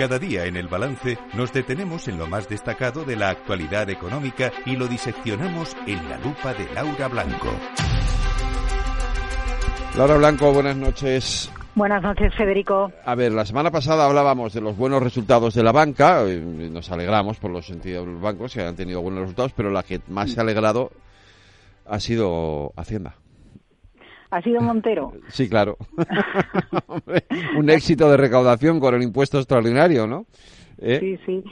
Cada día en el balance nos detenemos en lo más destacado de la actualidad económica y lo diseccionamos en la lupa de Laura Blanco. Laura Blanco, buenas noches. Buenas noches, Federico. A ver, la semana pasada hablábamos de los buenos resultados de la banca. Nos alegramos por los sentidos de los bancos que han tenido buenos resultados, pero la que más se ha alegrado ha sido Hacienda. ¿Ha sido Montero? Sí, claro. Un éxito de recaudación con el impuesto extraordinario, ¿no? ¿Eh? Sí, sí.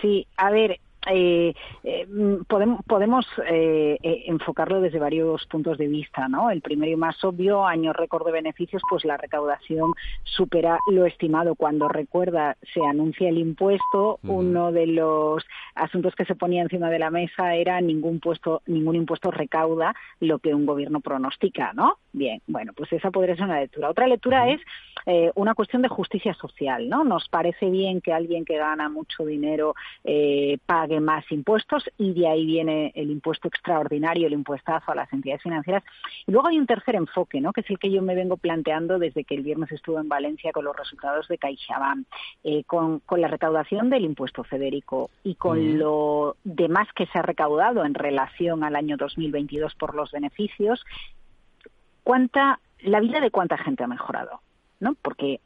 Sí, a ver, eh, eh, podemos, podemos eh, eh, enfocarlo desde varios puntos de vista, ¿no? El primero y más obvio, año récord de beneficios, pues la recaudación supera lo estimado. Cuando recuerda, se anuncia el impuesto, uno de los asuntos que se ponía encima de la mesa era ningún puesto, ningún impuesto recauda lo que un gobierno pronostica, ¿no? Bien, bueno, pues esa podría ser una lectura. Otra lectura es eh, una cuestión de justicia social, ¿no? Nos parece bien que alguien que gana mucho dinero eh, pague más impuestos y de ahí viene el impuesto extraordinario, el impuestazo a las entidades financieras. Y luego hay un tercer enfoque, ¿no? Que es el que yo me vengo planteando desde que el viernes estuve en Valencia con los resultados de CaixaBank, eh, con, con la recaudación del impuesto Federico y con lo demás que se ha recaudado en relación al año 2022 por los beneficios cuánta, la vida de cuánta gente ha mejorado, ¿no? Porque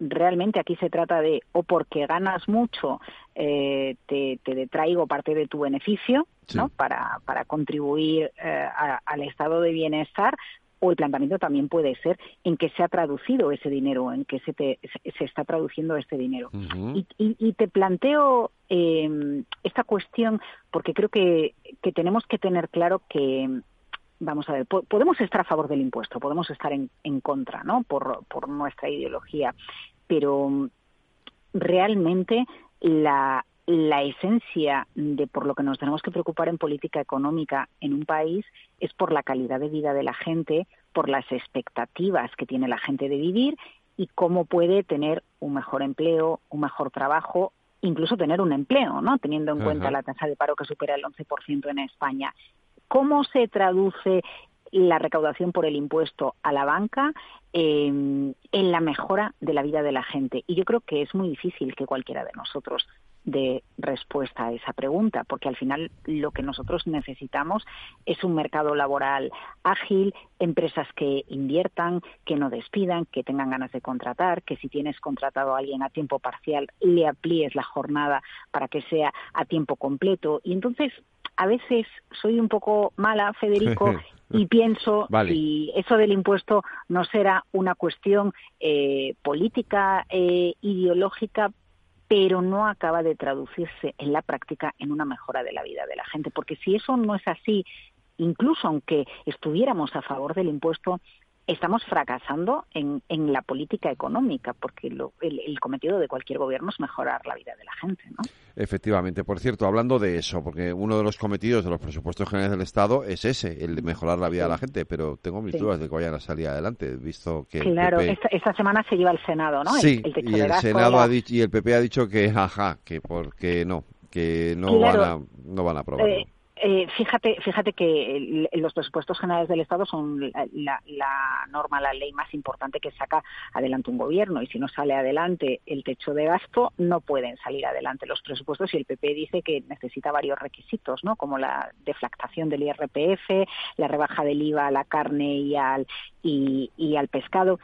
realmente aquí se trata de o porque ganas mucho eh, te, te detraigo parte de tu beneficio ¿no? para, para contribuir eh, al estado de bienestar o el planteamiento también puede ser en que se ha traducido ese dinero, en que se, te, se está traduciendo este dinero. y, y, y, te planteo eh, esta cuestión porque creo que, que tenemos que tener claro que vamos a ver, podemos estar a favor del impuesto, podemos estar en, en contra, ¿no? Por, por nuestra ideología, pero realmente la, la esencia de por lo que nos tenemos que preocupar en política económica en un país es por la calidad de vida de la gente, por las expectativas que tiene la gente de vivir y cómo puede tener un mejor empleo, un mejor trabajo, incluso tener un empleo, ¿no? Teniendo en cuenta la tasa de paro que supera el 11% en España. ¿Cómo se traduce la recaudación por el impuesto a la banca eh, en la mejora de la vida de la gente. Y yo creo que es muy difícil que cualquiera de nosotros dé respuesta a esa pregunta, porque al final lo que nosotros necesitamos es un mercado laboral ágil, empresas que inviertan, que no despidan, que tengan ganas de contratar, que si tienes contratado a alguien a tiempo parcial le amplíes la jornada para que sea a tiempo completo. Y entonces a veces soy un poco mala, Federico, y pienso si eso del impuesto no será una cuestión eh, política, eh, ideológica, pero no acaba de traducirse en la práctica en una mejora de la vida de la gente. Porque si eso no es así, incluso aunque estuviéramos a favor del impuesto, estamos fracasando en, en la política económica, porque el, cometido de cualquier gobierno es mejorar la vida de la gente. ¿no? Efectivamente. Por cierto, hablando de eso, porque uno de los cometidos de los presupuestos generales del Estado es ese, el de mejorar la vida de la gente, pero tengo mis dudas de que vayan a salir adelante, visto que... Claro, esta, semana se lleva al Senado, ¿no? Sí, y el Senado ha dicho, y el PP ha dicho que, ajá, que porque no, que no, van, a, no van a aprobarlo. Eh, eh, fíjate, fíjate que los presupuestos generales del Estado son la, norma, la ley más importante que saca adelante un gobierno y si no sale adelante el techo de gasto no pueden salir adelante los presupuestos y el PP dice que necesita varios requisitos, ¿no? Como la deflactación del IRPF, la rebaja del IVA a la carne y al y al pescado.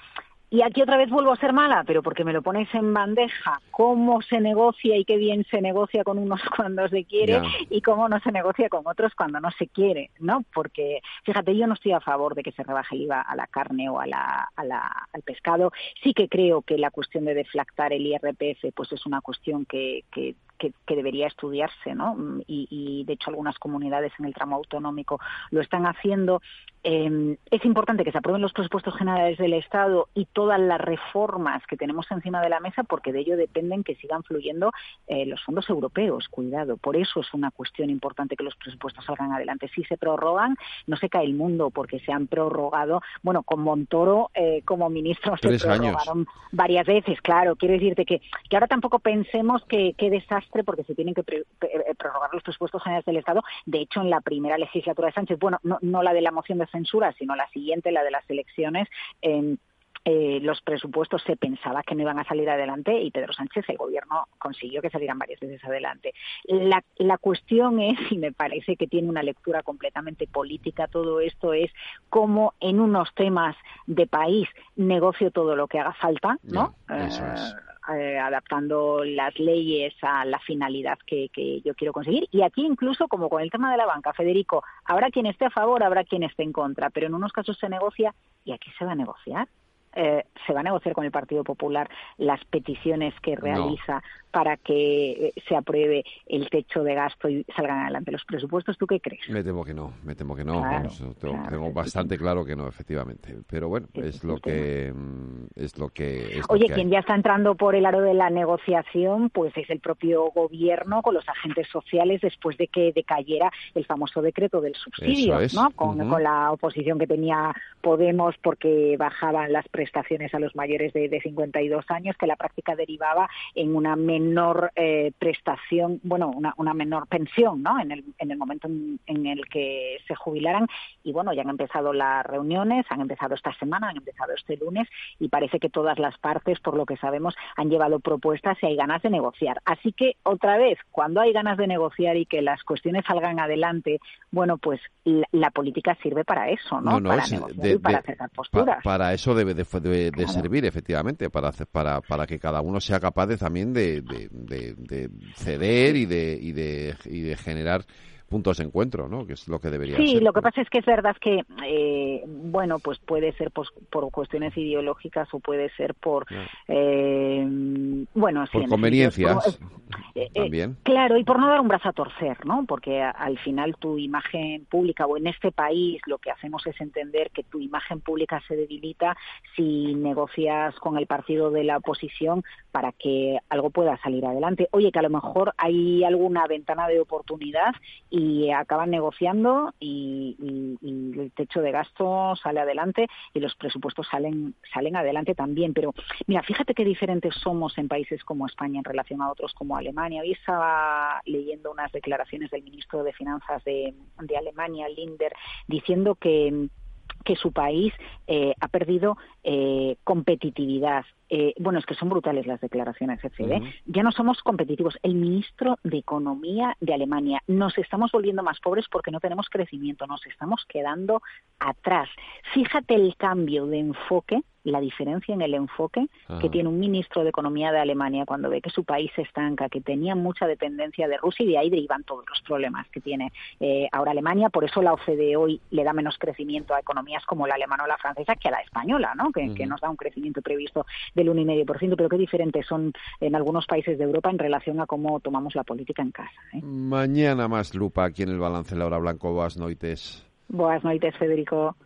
Y aquí otra vez vuelvo a ser mala, pero porque me lo pones en bandeja, cómo se negocia y qué bien se negocia con unos cuando se quiere y cómo no se negocia con otros cuando no se quiere, ¿no? Porque, fíjate, yo no estoy a favor de que se rebaje el IVA a la carne o a la, a la, al pescado. Sí que creo que la cuestión de deflactar el IRPF pues es una cuestión que, que que, debería estudiarse, ¿no? Y, y, de hecho algunas comunidades en el tramo autonómico lo están haciendo. Eh, es importante que se aprueben los presupuestos generales del Estado y todas las reformas que tenemos encima de la mesa, porque de ello dependen que sigan fluyendo eh, los fondos europeos. Cuidado, por eso es una cuestión importante que los presupuestos salgan adelante. Si se prorrogan, no se cae el mundo, porque se han prorrogado, bueno, con Montoro eh, como ministro se prorrogaron varias veces, claro. Quiero decirte que, que ahora tampoco pensemos que, que desastre porque se tienen que eh, prorrogar los presupuestos generales del Estado. De hecho, en la primera legislatura de Sánchez, bueno, no, no la de la moción de censura, sino la siguiente, la de las elecciones, eh, los presupuestos se pensaba que no iban a salir adelante y Pedro Sánchez, el gobierno, consiguió que salieran varias veces adelante. La, la cuestión es, y me parece que tiene una lectura completamente política todo esto, es cómo en unos temas de país negocio todo lo que haga falta, ¿no? Eh, adaptando las leyes a la finalidad que, que, yo quiero conseguir. Y aquí incluso, como con el tema de la banca, Federico, habrá quien esté a favor, habrá quien esté en contra, pero en unos casos se negocia y aquí se va a negociar. Eh, se va a negociar con el Partido Popular las peticiones que realiza para que eh, se apruebe el techo de gasto y salgan adelante los presupuestos. ¿Tú qué crees? Me temo que no, me temo que no. tengo, bastante claro que no, efectivamente. Pero bueno, es lo que es lo que. Oye, quien ya está entrando por el aro de la negociación, pues es el propio gobierno con los agentes sociales después de que decayera el famoso decreto del subsidio, ¿no? Con, con, la oposición que tenía Podemos porque bajaban las prestaciones a los mayores de, de 52 años, que la práctica derivaba en una menor eh, prestación, bueno, una, una, menor pensión, ¿no? En el, en el momento en, el que se jubilaran. Y bueno, ya han empezado las reuniones, han empezado esta semana, han empezado este lunes y parece que todas las partes, por lo que sabemos, han llevado propuestas y hay ganas de negociar. Así que, otra vez, cuando hay ganas de negociar y que las cuestiones salgan adelante, bueno, pues la, política sirve para eso, ¿no? para negociar y para acercar posturas. para eso debe de, servir, efectivamente, para, para, para que cada uno sea capaz de, también de, de, ceder y de, y de, y de generar puntos de encuentro, ¿no? Que es lo que debería sí, ser. Sí, lo que pasa es que es verdad que, eh, bueno, pues puede ser por, por, cuestiones ideológicas o puede ser por, eh, bueno, por conveniencias eh, también. Claro, y por no dar un brazo a torcer, ¿no? Porque al final tu imagen pública o en este país lo que hacemos es entender que tu imagen pública se debilita si negocias con el partido de la oposición para que algo pueda salir adelante. Oye, que a lo mejor hay alguna ventana de oportunidad y acaban negociando y, el techo de gasto sale adelante y los presupuestos salen salen adelante también. Pero mira, fíjate qué diferentes somos en países como España en relación a otros como Alemania. Hoy estaba leyendo unas declaraciones del ministro de Finanzas de, de Alemania, Linder, diciendo que que su país eh, ha perdido eh, competitividad. Eh, bueno, es que son brutales las declaraciones, etc. Ya no somos competitivos. El ministro de Economía de Alemania, nos estamos volviendo más pobres porque no tenemos crecimiento, nos estamos quedando atrás. Fíjate el cambio de enfoque la diferencia en el enfoque que tiene un ministro de Economía de Alemania cuando ve que su país se estanca, que tenía mucha dependencia de Rusia y de ahí derivan todos los problemas que tiene eh, ahora Alemania. Por eso la OCDE hoy le da menos crecimiento a economías como la alemana o la francesa que a la española, ¿no? que, nos da un crecimiento previsto del 1,5%. Pero qué diferentes son en algunos países de Europa en relación a cómo tomamos la política en casa. ¿eh? Mañana más lupa aquí en el balance Laura Blanco. Boas noites. Boas noites, Federico.